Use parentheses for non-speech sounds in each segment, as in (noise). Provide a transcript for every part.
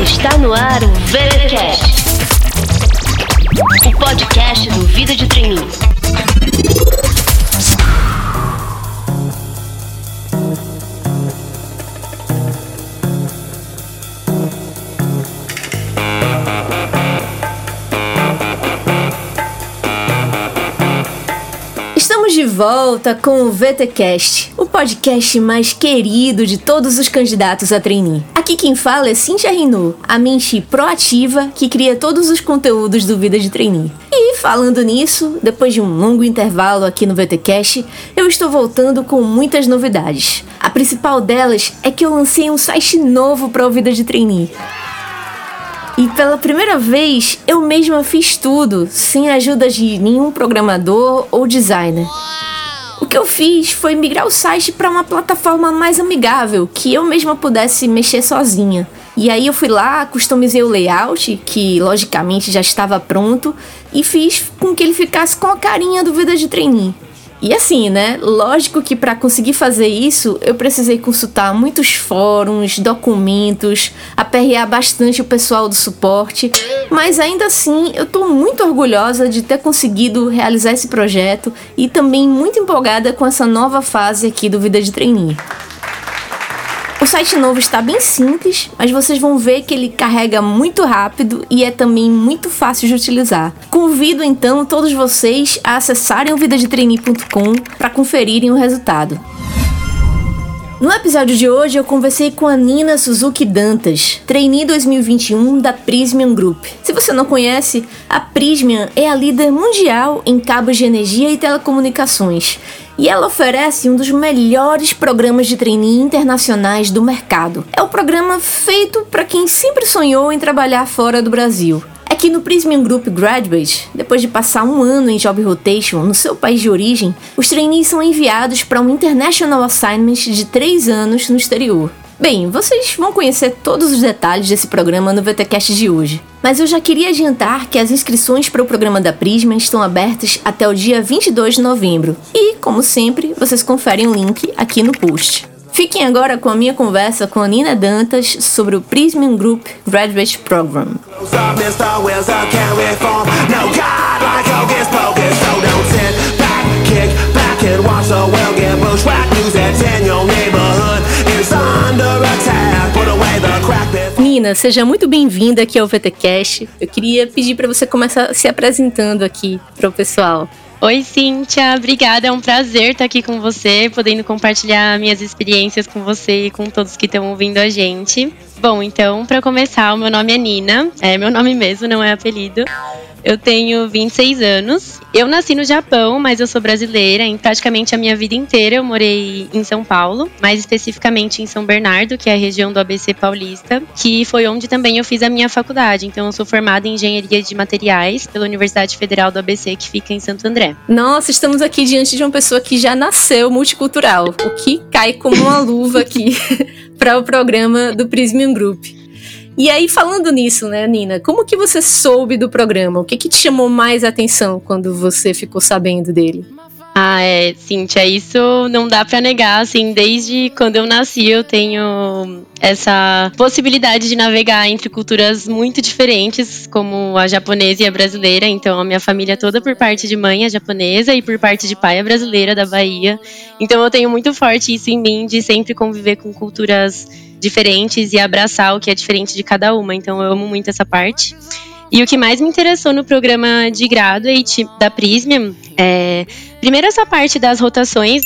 Está no ar o VeraCast, o podcast do Vida de Treininho. Estamos de volta com o VTcast, podcast mais querido de todos os candidatos a trainee. Aqui quem fala é Cintia Renault, a mente proativa que cria todos os conteúdos do Vida de Trainee. E falando nisso, depois de um longo intervalo aqui no VTcast, eu estou voltando com muitas novidades. A principal delas é que eu lancei um site novo para o Vida de Trainee. E pela primeira vez, eu mesma fiz tudo, sem a ajuda de nenhum programador ou designer. O que eu fiz foi migrar o site para uma plataforma mais amigável, que eu mesma pudesse mexer sozinha. E aí eu fui lá, customizei o layout, que logicamente já estava pronto, e fiz com que ele ficasse com a carinha do Vida de Trainee. E assim, né? Lógico que para conseguir fazer isso, eu precisei consultar muitos fóruns, documentos, aperrear bastante o pessoal do suporte, mas ainda assim eu tô muito orgulhosa de ter conseguido realizar esse projeto e também muito empolgada com essa nova fase aqui do Vida de Trainee. O site novo está bem simples, mas vocês vão ver que ele carrega muito rápido e é também muito fácil de utilizar. Convido então todos vocês a acessarem o vidadetrainee.com para conferirem o resultado. No episódio de hoje eu conversei com a Nina Suzuki Dantas, trainee 2021 da Prismian Group. Se você não conhece, a Prismian é a líder mundial em cabos de energia e telecomunicações. E ela oferece um dos melhores programas de trainee internacionais do mercado. É o programa feito para quem sempre sonhou em trabalhar fora do Brasil. É que no Prismian Group Graduate, depois de passar um ano em Job Rotation no seu país de origem, os trainees são enviados para um International Assignment de 3 anos no exterior. Bem, vocês vão conhecer todos os detalhes desse programa no VTcast de hoje. Mas eu já queria adiantar que as inscrições para o programa da Prisma estão abertas até o dia 22 de novembro. E, como sempre, vocês conferem o link aqui no post. Fiquem agora com a minha conversa com a Nina Dantas sobre o Prismian Group Graduate Program. Nina, seja muito bem-vinda aqui ao VTcast. Eu queria pedir para você começar se apresentando aqui para o pessoal. Oi, Cíntia, obrigada. É um prazer estar aqui com você, podendo compartilhar minhas experiências com você e com todos que estão ouvindo a gente. Bom, então, para começar, o meu nome é Nina, é meu nome mesmo, não é apelido. Eu tenho 26 anos. Eu nasci no Japão, mas eu sou brasileira. Em praticamente a minha vida inteira eu morei em São Paulo, mais especificamente em São Bernardo, que é a região do ABC paulista, que foi onde também eu fiz a minha faculdade. Então eu sou formada em Engenharia de Materiais pela Universidade Federal do ABC, que fica em Santo André. Nossa, estamos aqui diante de uma pessoa que já nasceu multicultural, o que cai como uma luva aqui (laughs) para o programa do Prismian Group. E aí, falando nisso, né, Nina, como que você soube do programa? O que, que te chamou mais atenção quando você ficou sabendo dele? Ah, é, Cíntia, isso não dá para negar, assim, desde quando eu nasci eu tenho essa possibilidade de navegar entre culturas muito diferentes, como a japonesa e a brasileira, então a minha família toda por parte de mãe é japonesa e por parte de pai é brasileira, da Bahia, então eu tenho muito forte isso em mim, de sempre conviver com culturas diferentes e abraçar o que é diferente de cada uma, então eu amo muito essa parte. E o que mais me interessou no programa de graduate da Prismium é, primeiro, essa parte das rotações,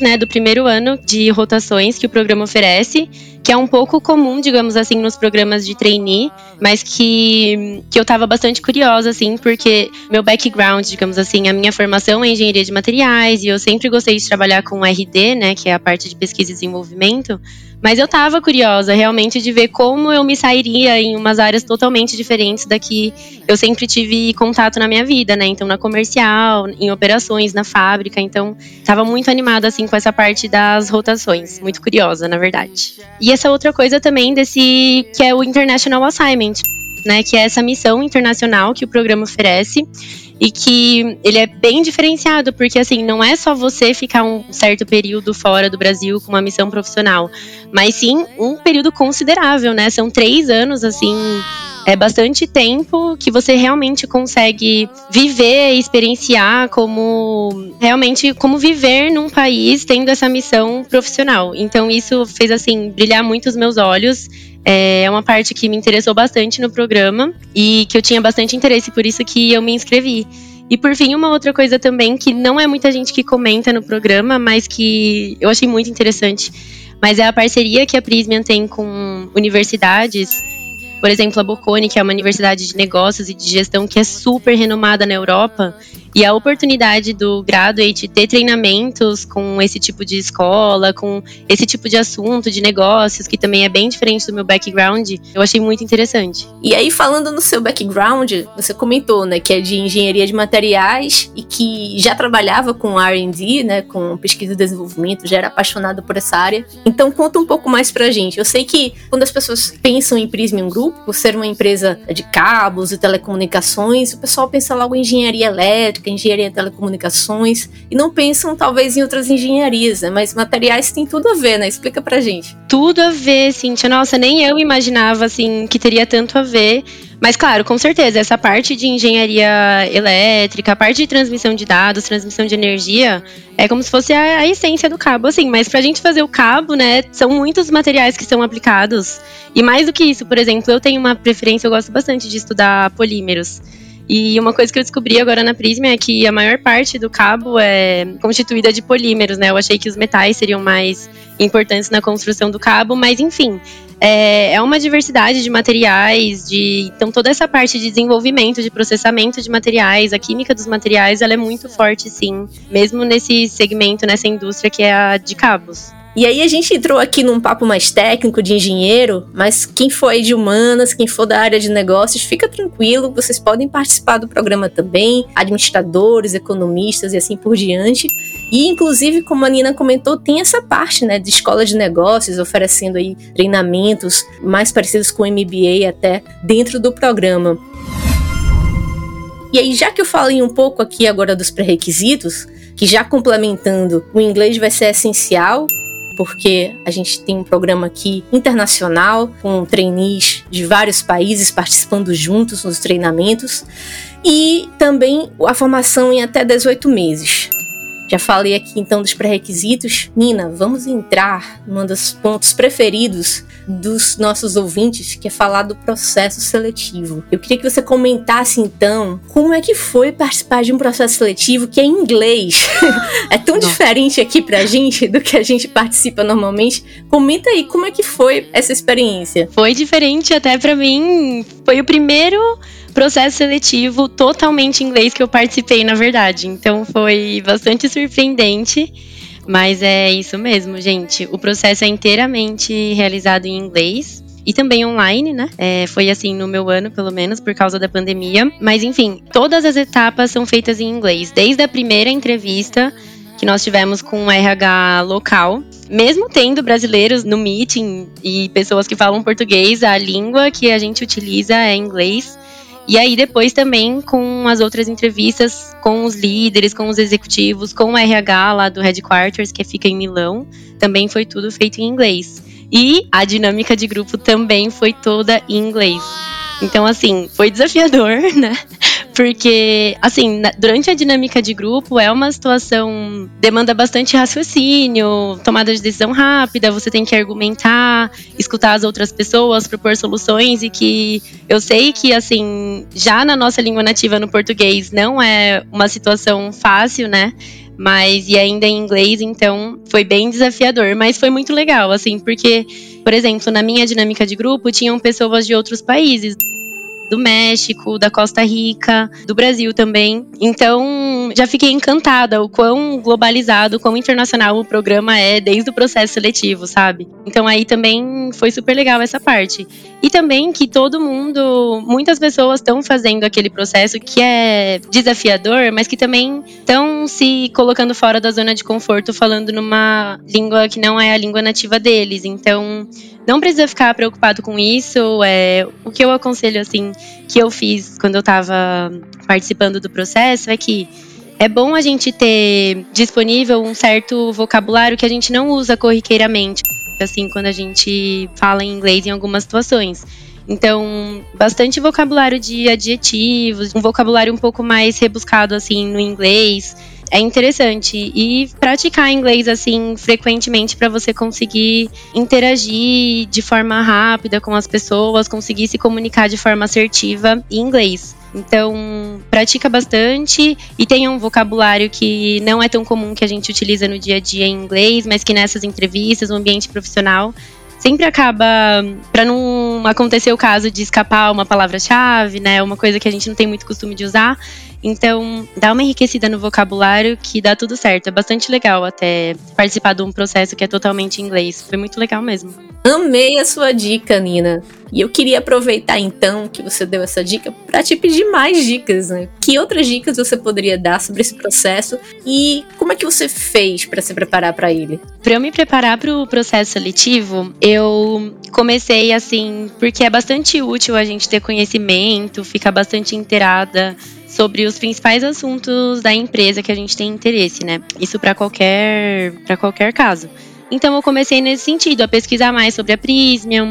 né, do primeiro ano de rotações que o programa oferece, que é um pouco comum, digamos assim, nos programas de trainee, mas que, que eu estava bastante curiosa, assim, porque meu background, digamos assim, a minha formação é engenharia de materiais e eu sempre gostei de trabalhar com RD, né, que é a parte de pesquisa e desenvolvimento, mas eu tava curiosa realmente de ver como eu me sairia em umas áreas totalmente diferentes da que eu sempre tive contato na minha vida, né? Então, na comercial, em operações, na fábrica. Então, tava muito animada, assim, com essa parte das rotações. Muito curiosa, na verdade. E essa outra coisa também desse, que é o International Assignment. Né, que é essa missão internacional que o programa oferece e que ele é bem diferenciado, porque assim, não é só você ficar um certo período fora do Brasil com uma missão profissional, mas sim um período considerável, né? São três anos, assim, é bastante tempo que você realmente consegue viver, experienciar como realmente como viver num país tendo essa missão profissional. Então isso fez assim brilhar muito os meus olhos. É, uma parte que me interessou bastante no programa e que eu tinha bastante interesse, por isso que eu me inscrevi. E por fim, uma outra coisa também que não é muita gente que comenta no programa, mas que eu achei muito interessante, mas é a parceria que a Prismian tem com universidades por exemplo, a Bocconi, que é uma universidade de negócios e de gestão que é super renomada na Europa, e a oportunidade do graduate ter treinamentos com esse tipo de escola, com esse tipo de assunto, de negócios, que também é bem diferente do meu background, eu achei muito interessante. E aí, falando no seu background, você comentou, né, que é de engenharia de materiais e que já trabalhava com R&D, né, com pesquisa e desenvolvimento, já era apaixonado por essa área. Então, conta um pouco mais pra gente. Eu sei que quando as pessoas pensam em Prismium Group, por ser uma empresa de cabos e telecomunicações, o pessoal pensa logo em engenharia elétrica, engenharia de telecomunicações, e não pensam talvez em outras engenharias, né? Mas materiais tem tudo a ver, né? Explica pra gente. Tudo a ver, Cintia. Nossa, nem eu imaginava, assim, que teria tanto a ver. Mas, claro, com certeza, essa parte de engenharia elétrica, a parte de transmissão de dados, transmissão de energia, é como se fosse a, a essência do cabo, assim. Mas para a gente fazer o cabo, né, são muitos materiais que são aplicados. E mais do que isso, por exemplo, eu tenho uma preferência, eu gosto bastante de estudar polímeros. E uma coisa que eu descobri agora na Prisma é que a maior parte do cabo é constituída de polímeros, né? Eu achei que os metais seriam mais importantes na construção do cabo, mas enfim, é, é uma diversidade de materiais, de então toda essa parte de desenvolvimento, de processamento de materiais, a química dos materiais, ela é muito forte, sim, mesmo nesse segmento, nessa indústria que é a de cabos. E aí a gente entrou aqui num papo mais técnico de engenheiro, mas quem for aí de humanas, quem for da área de negócios, fica tranquilo, vocês podem participar do programa também, administradores, economistas e assim por diante. E inclusive, como a Nina comentou, tem essa parte, né, de escola de negócios oferecendo aí treinamentos mais parecidos com MBA até dentro do programa. E aí, já que eu falei um pouco aqui agora dos pré-requisitos, que já complementando, o inglês vai ser essencial porque a gente tem um programa aqui internacional com trainees de vários países participando juntos nos treinamentos e também a formação em até 18 meses. Já falei aqui então dos pré-requisitos. Nina, vamos entrar num dos pontos preferidos dos nossos ouvintes, que é falar do processo seletivo. Eu queria que você comentasse então como é que foi participar de um processo seletivo que é em inglês. (laughs) é tão diferente aqui pra gente do que a gente participa normalmente. Comenta aí como é que foi essa experiência. Foi diferente até para mim. Foi o primeiro processo seletivo totalmente inglês que eu participei, na verdade. Então foi bastante surpreendente. Mas é isso mesmo, gente. O processo é inteiramente realizado em inglês e também online, né? É, foi assim no meu ano, pelo menos, por causa da pandemia. Mas enfim, todas as etapas são feitas em inglês, desde a primeira entrevista que nós tivemos com um RH local. Mesmo tendo brasileiros no meeting e pessoas que falam português, a língua que a gente utiliza é inglês. E aí depois também com as outras entrevistas com os líderes, com os executivos, com o RH lá do Headquarters, que fica em Milão, também foi tudo feito em inglês. E a dinâmica de grupo também foi toda em inglês. Então, assim, foi desafiador, (laughs) né? Porque, assim, durante a dinâmica de grupo é uma situação demanda bastante raciocínio, tomada de decisão rápida, você tem que argumentar, escutar as outras pessoas, propor soluções e que eu sei que, assim, já na nossa língua nativa no português não é uma situação fácil, né? mas e ainda em inglês, então foi bem desafiador, mas foi muito legal, assim, porque, por exemplo, na minha dinâmica de grupo tinham pessoas de outros países do México, da Costa Rica, do Brasil também. Então, já fiquei encantada o quão globalizado, o quão internacional o programa é desde o processo seletivo, sabe? Então, aí também foi super legal essa parte. E também que todo mundo, muitas pessoas estão fazendo aquele processo que é desafiador, mas que também estão se colocando fora da zona de conforto, falando numa língua que não é a língua nativa deles. Então, não precisa ficar preocupado com isso. É, o que eu aconselho, assim, que eu fiz quando eu estava participando do processo é que é bom a gente ter disponível um certo vocabulário que a gente não usa corriqueiramente, assim, quando a gente fala em inglês em algumas situações. Então, bastante vocabulário de adjetivos, um vocabulário um pouco mais rebuscado assim no inglês. É interessante e praticar inglês assim frequentemente para você conseguir interagir de forma rápida com as pessoas, conseguir se comunicar de forma assertiva em inglês. Então, pratica bastante e tenha um vocabulário que não é tão comum que a gente utiliza no dia a dia em inglês, mas que nessas entrevistas, no ambiente profissional, sempre acaba, para não acontecer o caso de escapar uma palavra-chave, né, uma coisa que a gente não tem muito costume de usar. Então, dá uma enriquecida no vocabulário que dá tudo certo. É bastante legal até participar de um processo que é totalmente em inglês. Foi muito legal mesmo. Amei a sua dica, Nina. E eu queria aproveitar então que você deu essa dica para te pedir mais dicas, né? Que outras dicas você poderia dar sobre esse processo e como é que você fez para se preparar para ele? Para eu me preparar para o processo seletivo, eu comecei assim, porque é bastante útil a gente ter conhecimento, ficar bastante inteirada sobre os principais assuntos da empresa que a gente tem interesse, né? Isso para qualquer para qualquer caso. Então eu comecei nesse sentido, a pesquisar mais sobre a Prismium,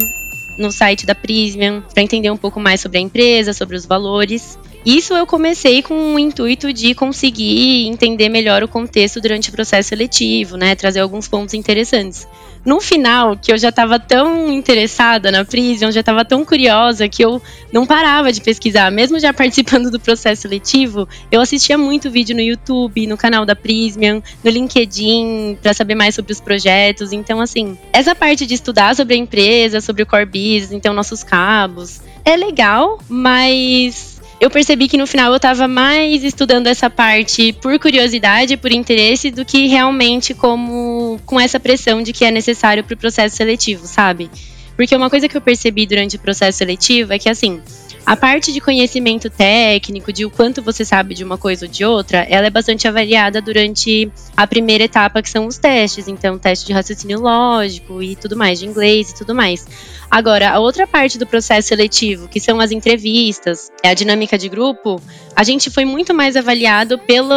no site da Prismium, para entender um pouco mais sobre a empresa, sobre os valores. Isso eu comecei com o intuito de conseguir entender melhor o contexto durante o processo seletivo, né? Trazer alguns pontos interessantes no final, que eu já estava tão interessada na Prison, já estava tão curiosa que eu não parava de pesquisar. Mesmo já (laughs) participando do processo seletivo, eu assistia muito vídeo no YouTube, no canal da Prismian, no LinkedIn, para saber mais sobre os projetos. Então, assim, essa parte de estudar sobre a empresa, sobre o core business, então nossos cabos, é legal, mas eu percebi que no final eu estava mais estudando essa parte por curiosidade, por interesse, do que realmente como com essa pressão de que é necessário para o processo seletivo, sabe? Porque uma coisa que eu percebi durante o processo seletivo é que assim, a parte de conhecimento técnico, de o quanto você sabe de uma coisa ou de outra, ela é bastante avaliada durante a primeira etapa, que são os testes. Então, teste de raciocínio lógico e tudo mais, de inglês e tudo mais. Agora, a outra parte do processo seletivo, que são as entrevistas, é a dinâmica de grupo, a gente foi muito mais avaliado pelo,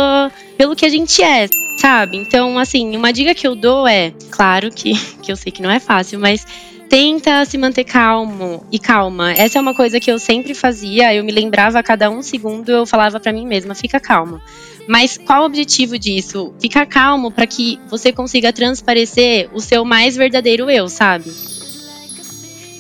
pelo que a gente é, sabe? Então, assim, uma dica que eu dou é, claro que, (laughs) que eu sei que não é fácil, mas tenta se manter calmo e calma. Essa é uma coisa que eu sempre fazia. Eu me lembrava a cada um segundo, eu falava para mim mesma: fica calma. Mas qual o objetivo disso? Ficar calmo para que você consiga transparecer o seu mais verdadeiro eu, sabe?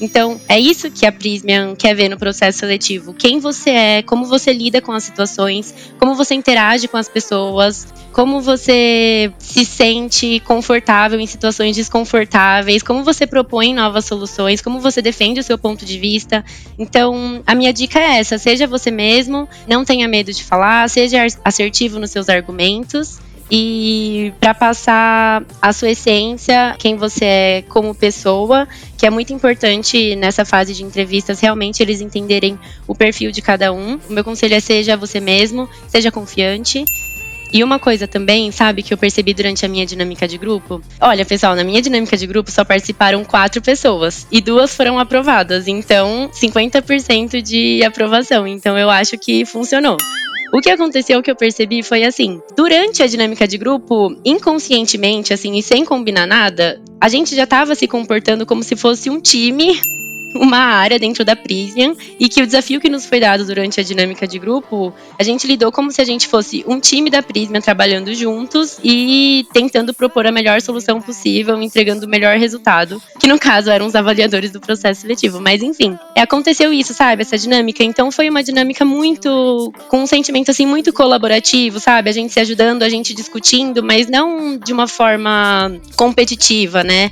Então, é isso que a Prismian quer ver no processo seletivo. Quem você é, como você lida com as situações, como você interage com as pessoas, como você se sente confortável em situações desconfortáveis, como você propõe novas soluções, como você defende o seu ponto de vista. Então, a minha dica é essa: seja você mesmo, não tenha medo de falar, seja assertivo nos seus argumentos e para passar a sua essência, quem você é como pessoa, que é muito importante nessa fase de entrevistas, realmente eles entenderem o perfil de cada um. O meu conselho é seja você mesmo, seja confiante. E uma coisa também, sabe, que eu percebi durante a minha dinâmica de grupo? Olha, pessoal, na minha dinâmica de grupo só participaram quatro pessoas e duas foram aprovadas. Então, 50% de aprovação. Então, eu acho que funcionou. O que aconteceu que eu percebi foi assim: durante a dinâmica de grupo, inconscientemente, assim, e sem combinar nada, a gente já estava se comportando como se fosse um time uma área dentro da Prisian e que o desafio que nos foi dado durante a dinâmica de grupo, a gente lidou como se a gente fosse um time da Prisma trabalhando juntos e tentando propor a melhor solução possível, entregando o melhor resultado, que no caso eram os avaliadores do processo seletivo. Mas enfim, aconteceu isso, sabe? Essa dinâmica. Então foi uma dinâmica muito com um sentimento assim muito colaborativo, sabe? A gente se ajudando, a gente discutindo, mas não de uma forma competitiva, né?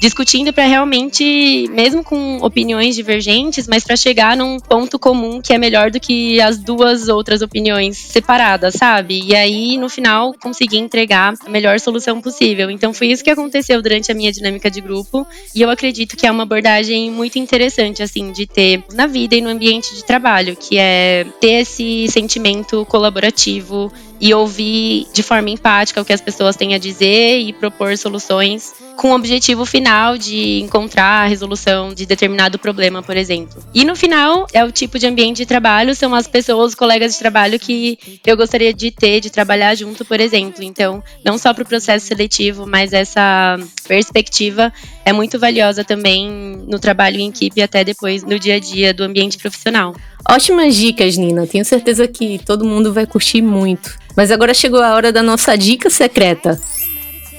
Discutindo para realmente, mesmo com opiniões divergentes, mas para chegar num ponto comum que é melhor do que as duas outras opiniões separadas, sabe? E aí, no final, conseguir entregar a melhor solução possível. Então, foi isso que aconteceu durante a minha dinâmica de grupo, e eu acredito que é uma abordagem muito interessante, assim, de ter na vida e no ambiente de trabalho, que é ter esse sentimento colaborativo e ouvir de forma empática o que as pessoas têm a dizer e propor soluções com o objetivo final de encontrar a resolução de determinado problema, por exemplo. E no final, é o tipo de ambiente de trabalho, são as pessoas, os colegas de trabalho que eu gostaria de ter, de trabalhar junto, por exemplo. Então, não só para o processo seletivo, mas essa perspectiva é muito valiosa também no trabalho em equipe e até depois no dia a dia do ambiente profissional. Ótimas dicas, Nina. Tenho certeza que todo mundo vai curtir muito. Mas agora chegou a hora da nossa dica secreta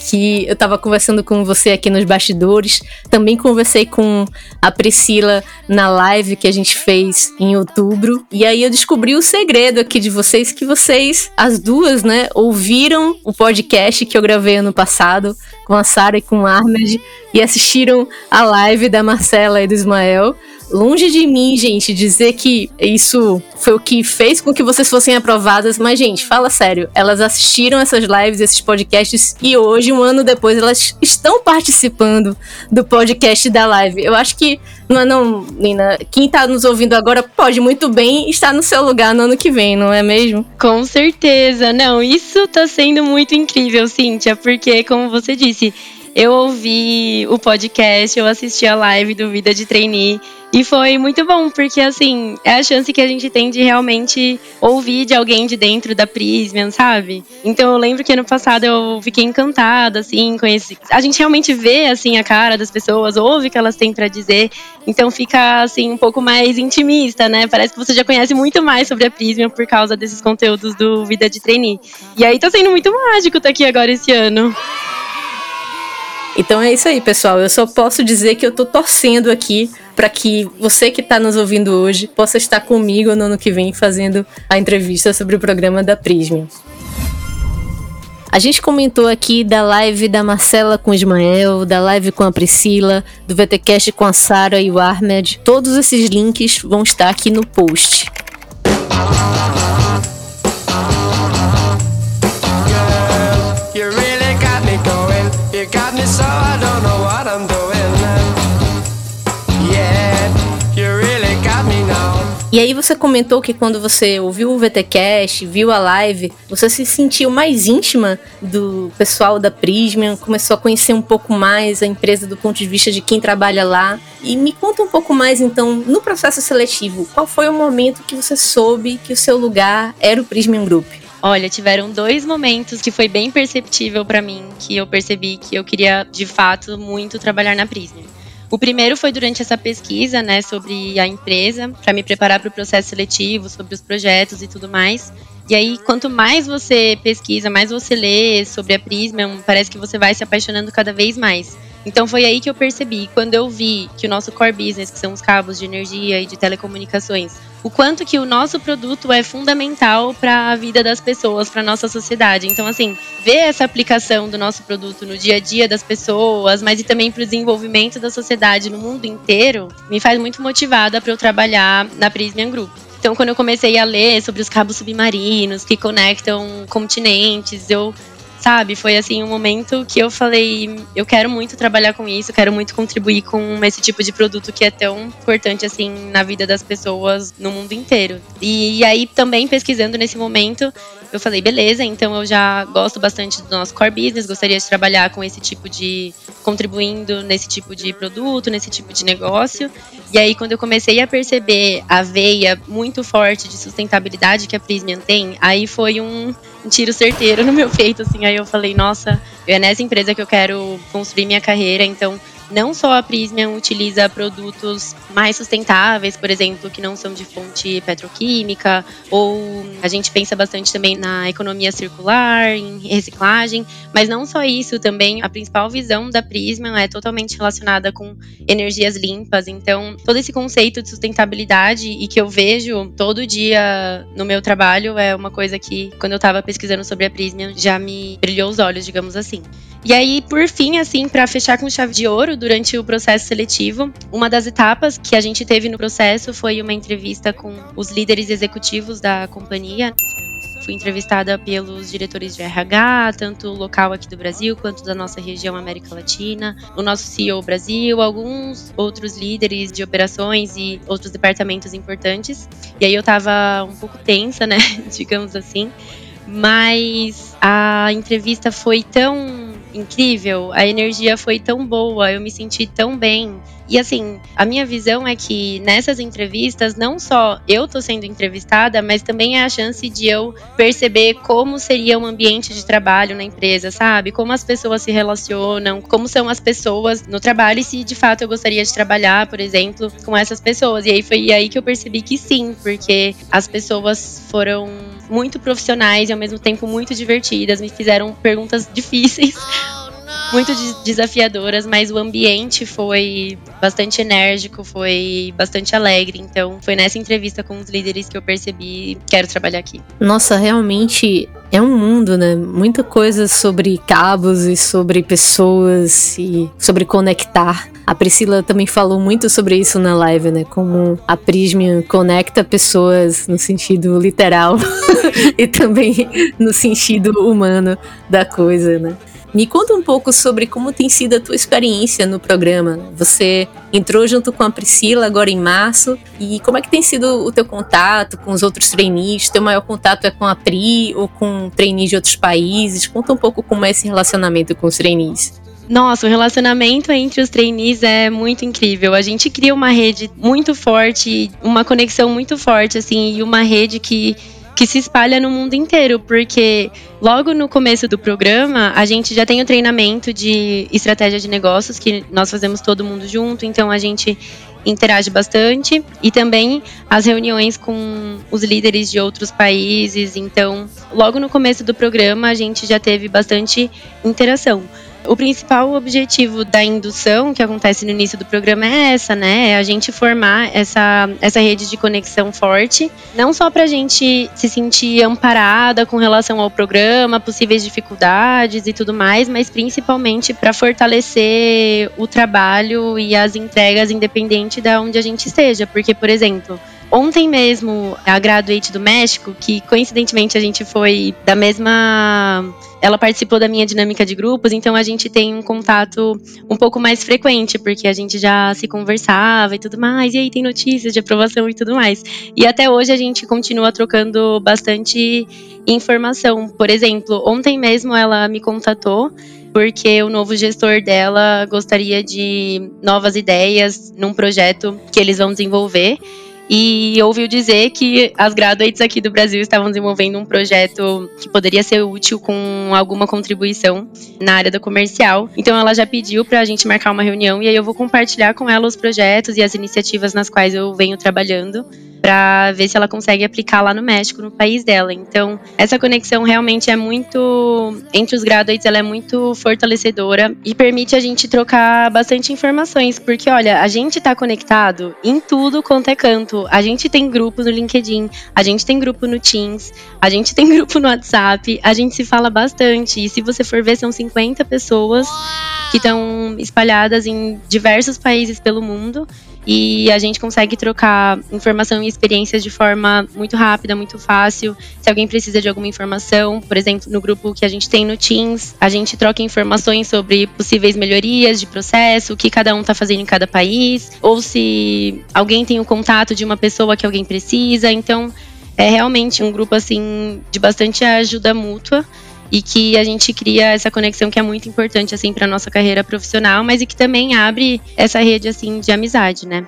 que eu estava conversando com você aqui nos bastidores. Também conversei com a Priscila na live que a gente fez em outubro. E aí eu descobri o segredo aqui de vocês, que vocês, as duas, né, ouviram o podcast que eu gravei ano passado com a Sara e com o Ahmed e assistiram a live da Marcela e do Ismael. Longe de mim, gente, dizer que isso foi o que fez com que vocês fossem aprovadas, mas, gente, fala sério. Elas assistiram essas lives, esses podcasts, e hoje, um ano depois, elas estão participando do podcast da live. Eu acho que, não é não, Nina? Quem tá nos ouvindo agora pode muito bem estar no seu lugar no ano que vem, não é mesmo? Com certeza. Não, isso tá sendo muito incrível, Cíntia, porque, como você disse, eu ouvi o podcast, eu assisti a live do Vida de Trainee e foi muito bom, porque assim, é a chance que a gente tem de realmente ouvir de alguém de dentro da Prismian, sabe? Então eu lembro que ano passado eu fiquei encantada, assim, com esse. A gente realmente vê, assim, a cara das pessoas, ouve o que elas têm para dizer, então fica, assim, um pouco mais intimista, né? Parece que você já conhece muito mais sobre a Prismian por causa desses conteúdos do Vida de Trainee. E aí tá sendo muito mágico estar tá aqui agora esse ano. Então é isso aí, pessoal. Eu só posso dizer que eu tô torcendo aqui para que você que está nos ouvindo hoje possa estar comigo no ano que vem fazendo a entrevista sobre o programa da Prisma. A gente comentou aqui da live da Marcela com o Ismael, da live com a Priscila, do VTcast com a Sara e o Ahmed. Todos esses links vão estar aqui no post. E aí você comentou que quando você ouviu o VTcast, viu a live, você se sentiu mais íntima do pessoal da Prismian, começou a conhecer um pouco mais a empresa do ponto de vista de quem trabalha lá. E me conta um pouco mais então, no processo seletivo, qual foi o momento que você soube que o seu lugar era o Prismian Group? Olha, tiveram dois momentos que foi bem perceptível para mim, que eu percebi que eu queria de fato muito trabalhar na Prismian. O primeiro foi durante essa pesquisa, né, sobre a empresa, para me preparar para o processo seletivo, sobre os projetos e tudo mais. E aí, quanto mais você pesquisa, mais você lê sobre a Prisma, parece que você vai se apaixonando cada vez mais. Então foi aí que eu percebi, quando eu vi que o nosso core business, que são os cabos de energia e de telecomunicações, o quanto que o nosso produto é fundamental para a vida das pessoas, para nossa sociedade. Então assim, ver essa aplicação do nosso produto no dia a dia das pessoas, mas e também para o desenvolvimento da sociedade no mundo inteiro, me faz muito motivada para eu trabalhar na Prismian Group. Então, quando eu comecei a ler sobre os cabos submarinos que conectam continentes, eu sabe? Foi assim um momento que eu falei, eu quero muito trabalhar com isso, quero muito contribuir com esse tipo de produto que é tão importante assim na vida das pessoas no mundo inteiro. E, e aí também pesquisando nesse momento, eu falei, beleza, então eu já gosto bastante do nosso core business, gostaria de trabalhar com esse tipo de contribuindo nesse tipo de produto, nesse tipo de negócio. E aí quando eu comecei a perceber a veia muito forte de sustentabilidade que a Prismian tem, aí foi um, um tiro certeiro no meu peito assim, Aí eu falei, nossa, é nessa empresa que eu quero construir minha carreira, então não só a Prismian utiliza produtos mais sustentáveis, por exemplo, que não são de fonte petroquímica, ou a gente pensa bastante também na economia circular, em reciclagem, mas não só isso, também a principal visão da Prismian é totalmente relacionada com energias limpas. Então, todo esse conceito de sustentabilidade e que eu vejo todo dia no meu trabalho é uma coisa que, quando eu estava pesquisando sobre a Prismian, já me brilhou os olhos, digamos assim. E aí, por fim, assim, para fechar com chave de ouro, durante o processo seletivo, uma das etapas que a gente teve no processo foi uma entrevista com os líderes executivos da companhia. Fui entrevistada pelos diretores de RH, tanto local aqui do Brasil quanto da nossa região América Latina, o nosso CEO Brasil, alguns outros líderes de operações e outros departamentos importantes. E aí eu tava um pouco tensa, né, (laughs) digamos assim, mas a entrevista foi tão incrível, a energia foi tão boa, eu me senti tão bem. E assim, a minha visão é que nessas entrevistas, não só eu tô sendo entrevistada, mas também é a chance de eu perceber como seria um ambiente de trabalho na empresa, sabe? Como as pessoas se relacionam, como são as pessoas no trabalho e se de fato eu gostaria de trabalhar, por exemplo, com essas pessoas. E aí foi aí que eu percebi que sim, porque as pessoas foram muito profissionais e ao mesmo tempo muito divertidas, me fizeram perguntas difíceis muito desafiadoras, mas o ambiente foi bastante enérgico, foi bastante alegre. Então, foi nessa entrevista com os líderes que eu percebi quero trabalhar aqui. Nossa, realmente é um mundo, né? Muita coisa sobre cabos e sobre pessoas e sobre conectar. A Priscila também falou muito sobre isso na live, né? Como a Prismian conecta pessoas no sentido literal (laughs) e também no sentido humano da coisa, né? Me conta um pouco sobre como tem sido a tua experiência no programa. Você entrou junto com a Priscila agora em março e como é que tem sido o teu contato com os outros trainees? Teu maior contato é com a Pri ou com trainees de outros países? Conta um pouco como é esse relacionamento com os trainees. Nossa, o relacionamento entre os trainees é muito incrível. A gente cria uma rede muito forte, uma conexão muito forte, assim, e uma rede que que se espalha no mundo inteiro, porque logo no começo do programa a gente já tem o treinamento de estratégia de negócios que nós fazemos todo mundo junto, então a gente interage bastante e também as reuniões com os líderes de outros países. Então, logo no começo do programa a gente já teve bastante interação. O principal objetivo da indução que acontece no início do programa é essa, né? É a gente formar essa, essa rede de conexão forte, não só para a gente se sentir amparada com relação ao programa, possíveis dificuldades e tudo mais, mas principalmente para fortalecer o trabalho e as entregas independente de onde a gente esteja. Porque, por exemplo, Ontem mesmo, a Graduate do México, que coincidentemente a gente foi da mesma. Ela participou da minha dinâmica de grupos, então a gente tem um contato um pouco mais frequente, porque a gente já se conversava e tudo mais, e aí tem notícias de aprovação e tudo mais. E até hoje a gente continua trocando bastante informação. Por exemplo, ontem mesmo ela me contatou porque o novo gestor dela gostaria de novas ideias num projeto que eles vão desenvolver e ouviu dizer que as graduates aqui do Brasil estavam desenvolvendo um projeto que poderia ser útil com alguma contribuição na área do comercial. Então ela já pediu para a gente marcar uma reunião e aí eu vou compartilhar com ela os projetos e as iniciativas nas quais eu venho trabalhando para ver se ela consegue aplicar lá no México, no país dela. Então, essa conexão realmente é muito entre os graduates, ela é muito fortalecedora e permite a gente trocar bastante informações, porque olha, a gente está conectado em tudo quanto é canto. A gente tem grupo no LinkedIn, a gente tem grupo no Teams, a gente tem (laughs) grupo no WhatsApp, a gente se fala bastante. E se você for ver, são 50 pessoas que estão espalhadas em diversos países pelo mundo e a gente consegue trocar informação e experiências de forma muito rápida, muito fácil. Se alguém precisa de alguma informação, por exemplo, no grupo que a gente tem no Teams, a gente troca informações sobre possíveis melhorias de processo, o que cada um está fazendo em cada país, ou se alguém tem o contato de uma pessoa que alguém precisa. Então, é realmente um grupo assim de bastante ajuda mútua e que a gente cria essa conexão que é muito importante assim para nossa carreira profissional, mas e que também abre essa rede assim de amizade, né?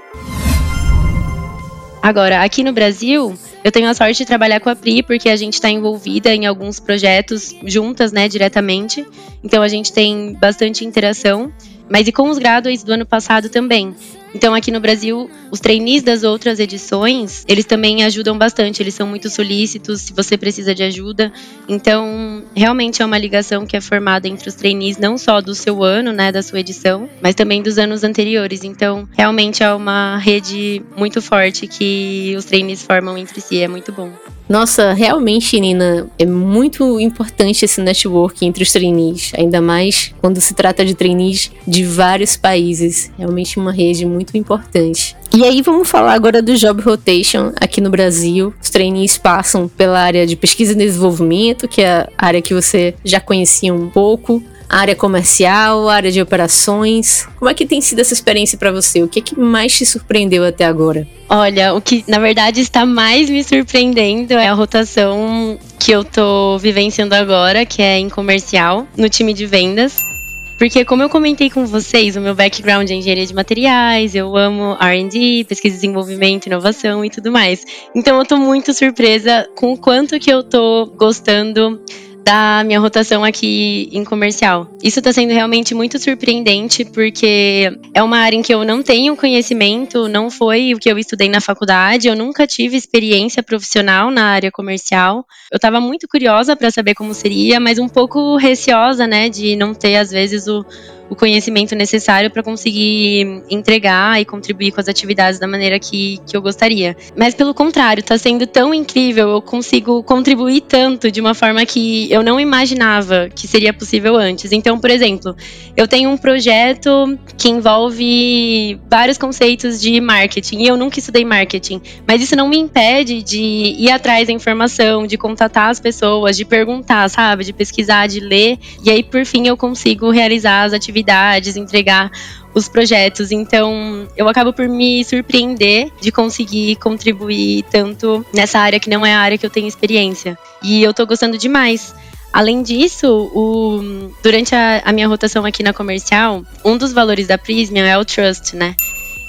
Agora, aqui no Brasil, eu tenho a sorte de trabalhar com a Pri, porque a gente está envolvida em alguns projetos juntas, né, diretamente. Então a gente tem bastante interação. Mas e com os graduates do ano passado também. Então, aqui no Brasil, os trainees das outras edições, eles também ajudam bastante, eles são muito solícitos se você precisa de ajuda. Então, realmente é uma ligação que é formada entre os trainees, não só do seu ano, né, da sua edição, mas também dos anos anteriores. Então, realmente é uma rede muito forte que os trainees formam entre si, é muito bom. Nossa, realmente, Nina, é muito importante esse network entre os trainees, ainda mais quando se trata de trainees de vários países. Realmente uma rede muito importante. E aí vamos falar agora do Job Rotation aqui no Brasil. Os trainees passam pela área de pesquisa e desenvolvimento, que é a área que você já conhecia um pouco, área comercial, área de operações. Como é que tem sido essa experiência para você? O que, é que mais te surpreendeu até agora? Olha, o que na verdade está mais me surpreendendo é a rotação que eu tô vivenciando agora, que é em comercial, no time de vendas. Porque, como eu comentei com vocês, o meu background é engenharia de materiais, eu amo RD, pesquisa, desenvolvimento, inovação e tudo mais. Então, eu tô muito surpresa com o quanto que eu tô gostando da minha rotação aqui em comercial. Isso está sendo realmente muito surpreendente, porque é uma área em que eu não tenho conhecimento, não foi o que eu estudei na faculdade, eu nunca tive experiência profissional na área comercial. Eu estava muito curiosa para saber como seria, mas um pouco receosa, né, de não ter às vezes o o conhecimento necessário para conseguir entregar e contribuir com as atividades da maneira que, que eu gostaria. Mas pelo contrário, está sendo tão incrível, eu consigo contribuir tanto de uma forma que eu não imaginava que seria possível antes. Então, por exemplo, eu tenho um projeto que envolve vários conceitos de marketing e eu nunca estudei marketing, mas isso não me impede de ir atrás da informação, de contatar as pessoas, de perguntar, sabe, de pesquisar, de ler, e aí por fim eu consigo realizar as atividades atividades, entregar os projetos. Então, eu acabo por me surpreender de conseguir contribuir tanto nessa área que não é a área que eu tenho experiência. E eu tô gostando demais. Além disso, o, durante a, a minha rotação aqui na comercial, um dos valores da Prismian é o trust, né?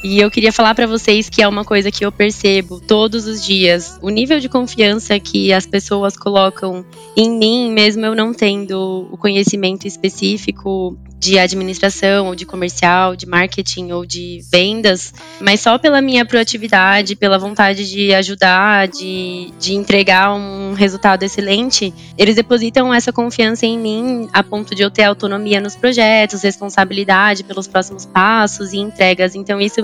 E eu queria falar para vocês que é uma coisa que eu percebo todos os dias. O nível de confiança que as pessoas colocam em mim, mesmo eu não tendo o conhecimento específico de administração, ou de comercial, de marketing ou de vendas, mas só pela minha proatividade, pela vontade de ajudar, de, de entregar um resultado excelente, eles depositam essa confiança em mim a ponto de eu ter autonomia nos projetos, responsabilidade pelos próximos passos e entregas. Então isso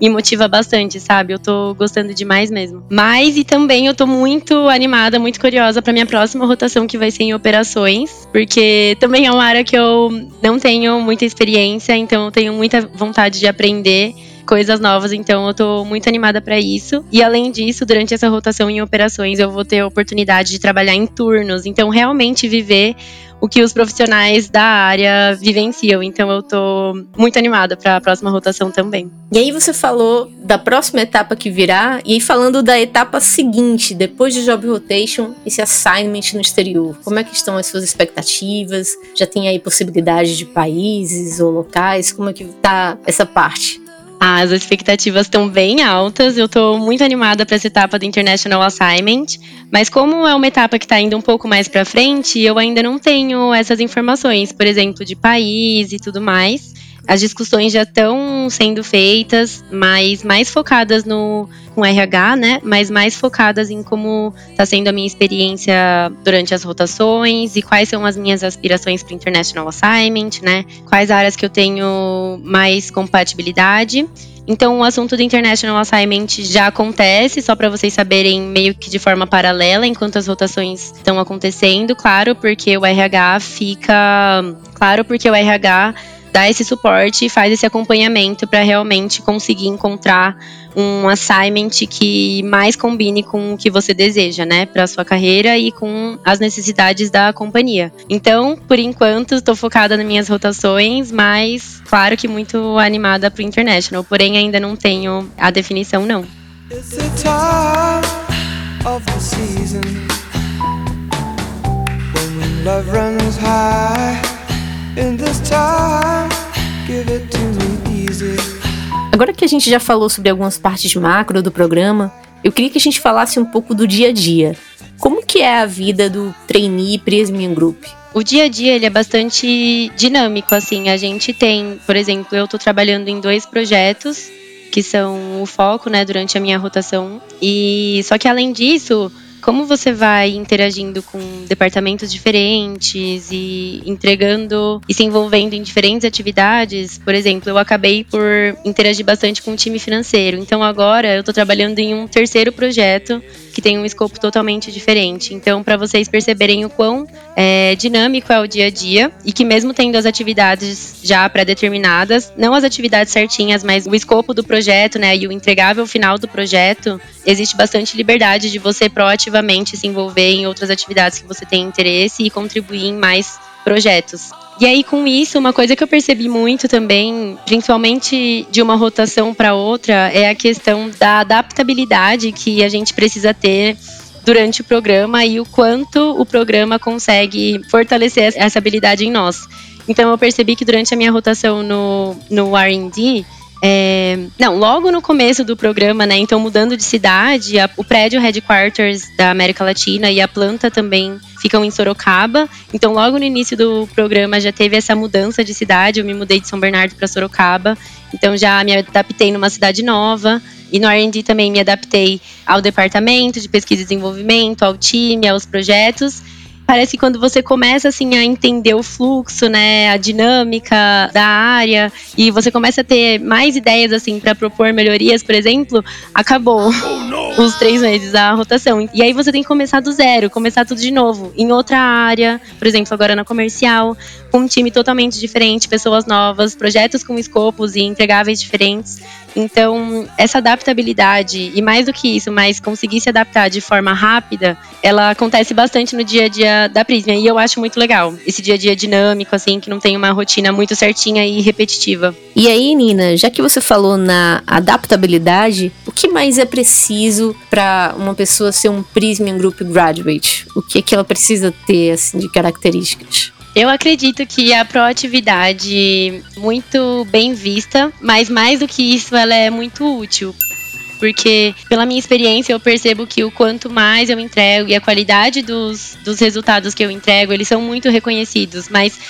me motiva bastante, sabe? Eu tô gostando demais mesmo. Mas e também eu tô muito animada, muito curiosa para minha próxima rotação que vai ser em operações, porque também é uma área que eu não tenho muita experiência, então eu tenho muita vontade de aprender coisas novas, então eu tô muito animada para isso. E além disso, durante essa rotação em operações, eu vou ter a oportunidade de trabalhar em turnos, então realmente viver o que os profissionais da área vivenciam. Então eu tô muito animada para a próxima rotação também. E aí você falou da próxima etapa que virá, e aí falando da etapa seguinte, depois de job rotation, esse assignment no exterior. Como é que estão as suas expectativas? Já tem aí possibilidade de países ou locais? Como é que tá essa parte? As expectativas estão bem altas. Eu estou muito animada para essa etapa do International Assignment, mas como é uma etapa que está indo um pouco mais para frente, eu ainda não tenho essas informações, por exemplo, de país e tudo mais. As discussões já estão sendo feitas, mas mais focadas no com RH, né? Mas mais focadas em como está sendo a minha experiência durante as rotações e quais são as minhas aspirações para International Assignment, né? Quais áreas que eu tenho mais compatibilidade. Então, o assunto do International Assignment já acontece, só para vocês saberem, meio que de forma paralela, enquanto as rotações estão acontecendo, claro, porque o RH fica. Claro, porque o RH dá esse suporte e faz esse acompanhamento para realmente conseguir encontrar um assignment que mais combine com o que você deseja, né, para sua carreira e com as necessidades da companhia. Então, por enquanto, estou focada nas minhas rotações, mas claro que muito animada para o international, porém ainda não tenho a definição não. It's the time of the season when love runs high in this time Agora que a gente já falou sobre algumas partes macro do programa, eu queria que a gente falasse um pouco do dia a dia. Como que é a vida do trainee Prismian Group? O dia a dia ele é bastante dinâmico, assim. A gente tem, por exemplo, eu estou trabalhando em dois projetos que são o foco, né, durante a minha rotação. E só que além disso, como você vai interagindo com departamentos diferentes e entregando e se envolvendo em diferentes atividades, por exemplo, eu acabei por interagir bastante com o time financeiro. Então agora eu estou trabalhando em um terceiro projeto que tem um escopo totalmente diferente. Então, para vocês perceberem o quão é, dinâmico é o dia a dia e que mesmo tendo as atividades já pré-determinadas, não as atividades certinhas, mas o escopo do projeto, né, e o entregável final do projeto, existe bastante liberdade de você proativamente se envolver em outras atividades que você tem interesse e contribuir em mais projetos. E aí, com isso, uma coisa que eu percebi muito também, principalmente de uma rotação para outra, é a questão da adaptabilidade que a gente precisa ter durante o programa e o quanto o programa consegue fortalecer essa habilidade em nós. Então eu percebi que durante a minha rotação no, no R&D, é, não, logo no começo do programa, né? Então, mudando de cidade, a, o prédio headquarters da América Latina e a planta também ficam em Sorocaba. Então, logo no início do programa já teve essa mudança de cidade. Eu me mudei de São Bernardo para Sorocaba. Então, já me adaptei numa cidade nova. E no R&D também me adaptei ao departamento de pesquisa e desenvolvimento, ao time, aos projetos parece que quando você começa assim a entender o fluxo, né, a dinâmica da área e você começa a ter mais ideias assim para propor melhorias, por exemplo, acabou oh, os três meses a rotação. E aí você tem que começar do zero, começar tudo de novo em outra área, por exemplo, agora na comercial, com um time totalmente diferente, pessoas novas, projetos com escopos e entregáveis diferentes. Então, essa adaptabilidade, e mais do que isso, mas conseguir se adaptar de forma rápida, ela acontece bastante no dia a dia da Prisma. E eu acho muito legal. Esse dia a dia dinâmico, assim, que não tem uma rotina muito certinha e repetitiva. E aí, Nina, já que você falou na adaptabilidade, o que mais é preciso para uma pessoa ser um Prismian Group Graduate? O que é que ela precisa ter, assim, de características? Eu acredito que a proatividade muito bem vista, mas mais do que isso, ela é muito útil. Porque, pela minha experiência, eu percebo que o quanto mais eu entrego e a qualidade dos, dos resultados que eu entrego, eles são muito reconhecidos. Mas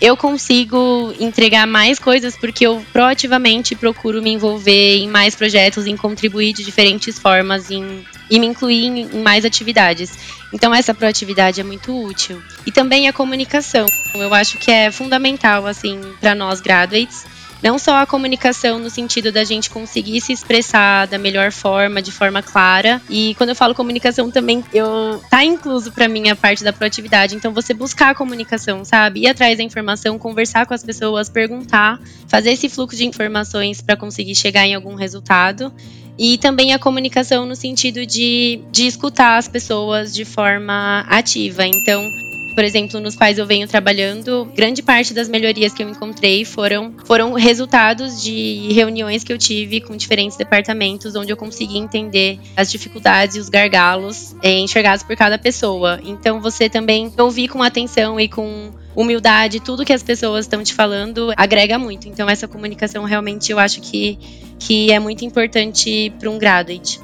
eu consigo entregar mais coisas porque eu proativamente procuro me envolver em mais projetos, em contribuir de diferentes formas, em, e me incluir em, em mais atividades. Então essa proatividade é muito útil. E também a comunicação. Eu acho que é fundamental assim para nós graduates não só a comunicação no sentido da gente conseguir se expressar da melhor forma, de forma clara. E quando eu falo comunicação também, eu tá incluso para mim a parte da proatividade. Então você buscar a comunicação, sabe? Ir atrás da informação, conversar com as pessoas, perguntar, fazer esse fluxo de informações para conseguir chegar em algum resultado. E também a comunicação no sentido de, de escutar as pessoas de forma ativa. Então, por exemplo, nos quais eu venho trabalhando, grande parte das melhorias que eu encontrei foram, foram resultados de reuniões que eu tive com diferentes departamentos, onde eu consegui entender as dificuldades e os gargalos é, enxergados por cada pessoa. Então, você também ouvir com atenção e com humildade, tudo que as pessoas estão te falando agrega muito. Então, essa comunicação realmente eu acho que, que é muito importante para um graduate.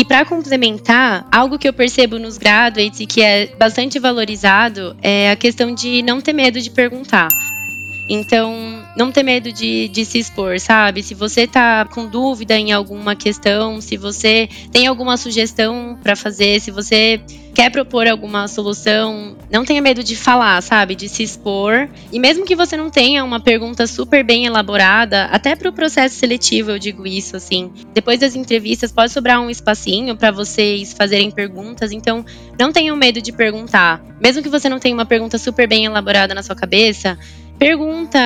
E para complementar, algo que eu percebo nos graduates e que é bastante valorizado é a questão de não ter medo de perguntar. Então, não ter medo de, de se expor, sabe? Se você tá com dúvida em alguma questão, se você tem alguma sugestão para fazer, se você quer propor alguma solução, não tenha medo de falar, sabe? De se expor. E mesmo que você não tenha uma pergunta super bem elaborada, até para o processo seletivo eu digo isso, assim. Depois das entrevistas pode sobrar um espacinho para vocês fazerem perguntas, então não tenham medo de perguntar. Mesmo que você não tenha uma pergunta super bem elaborada na sua cabeça, pergunta,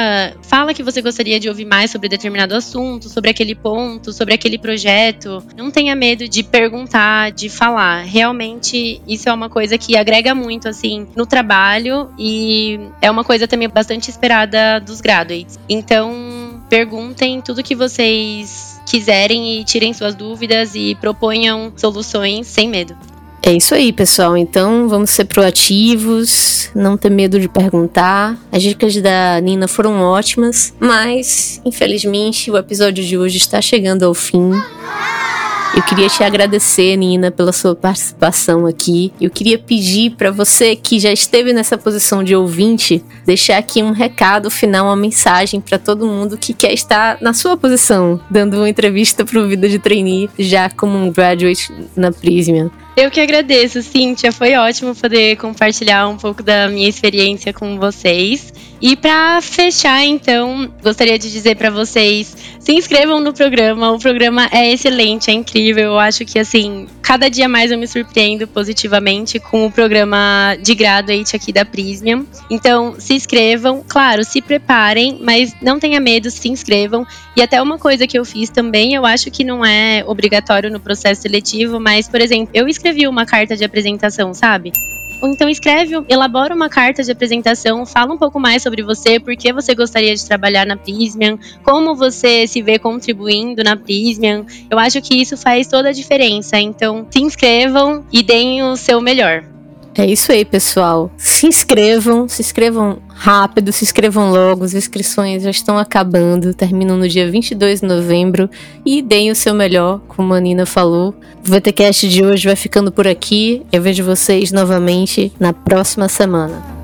fala que você gostaria de ouvir mais sobre determinado assunto, sobre aquele ponto, sobre aquele projeto. Não tenha medo de perguntar, de falar. Realmente, isso é uma coisa que agrega muito, assim, no trabalho e é uma coisa também bastante esperada dos graduates. Então, perguntem tudo que vocês quiserem e tirem suas dúvidas e proponham soluções sem medo. É isso aí, pessoal. Então vamos ser proativos, não ter medo de perguntar. As dicas da Nina foram ótimas, mas infelizmente o episódio de hoje está chegando ao fim. Eu queria te agradecer, Nina, pela sua participação aqui. Eu queria pedir para você que já esteve nessa posição de ouvinte, deixar aqui um recado final, uma mensagem para todo mundo que quer estar na sua posição, dando uma entrevista para o Vida de Trainee, já como um graduate na Prisma. Eu que agradeço, Cíntia. Foi ótimo poder compartilhar um pouco da minha experiência com vocês. E para fechar, então, gostaria de dizer para vocês: se inscrevam no programa. O programa é excelente, é incrível. Eu acho que, assim, cada dia mais eu me surpreendo positivamente com o programa de graduate aqui da Prismium. Então, se inscrevam. Claro, se preparem, mas não tenha medo, se inscrevam. E até uma coisa que eu fiz também, eu acho que não é obrigatório no processo seletivo, mas, por exemplo, eu escrevi uma carta de apresentação, sabe? Então escreve, elabora uma carta de apresentação, fala um pouco mais sobre você, por que você gostaria de trabalhar na Prismian, como você se vê contribuindo na Prismian. Eu acho que isso faz toda a diferença. Então se inscrevam e deem o seu melhor. É isso aí, pessoal. Se inscrevam, se inscrevam rápido, se inscrevam logo. As inscrições já estão acabando, terminam no dia 22 de novembro. E deem o seu melhor, como a Nina falou. O VTCast de hoje vai ficando por aqui. Eu vejo vocês novamente na próxima semana.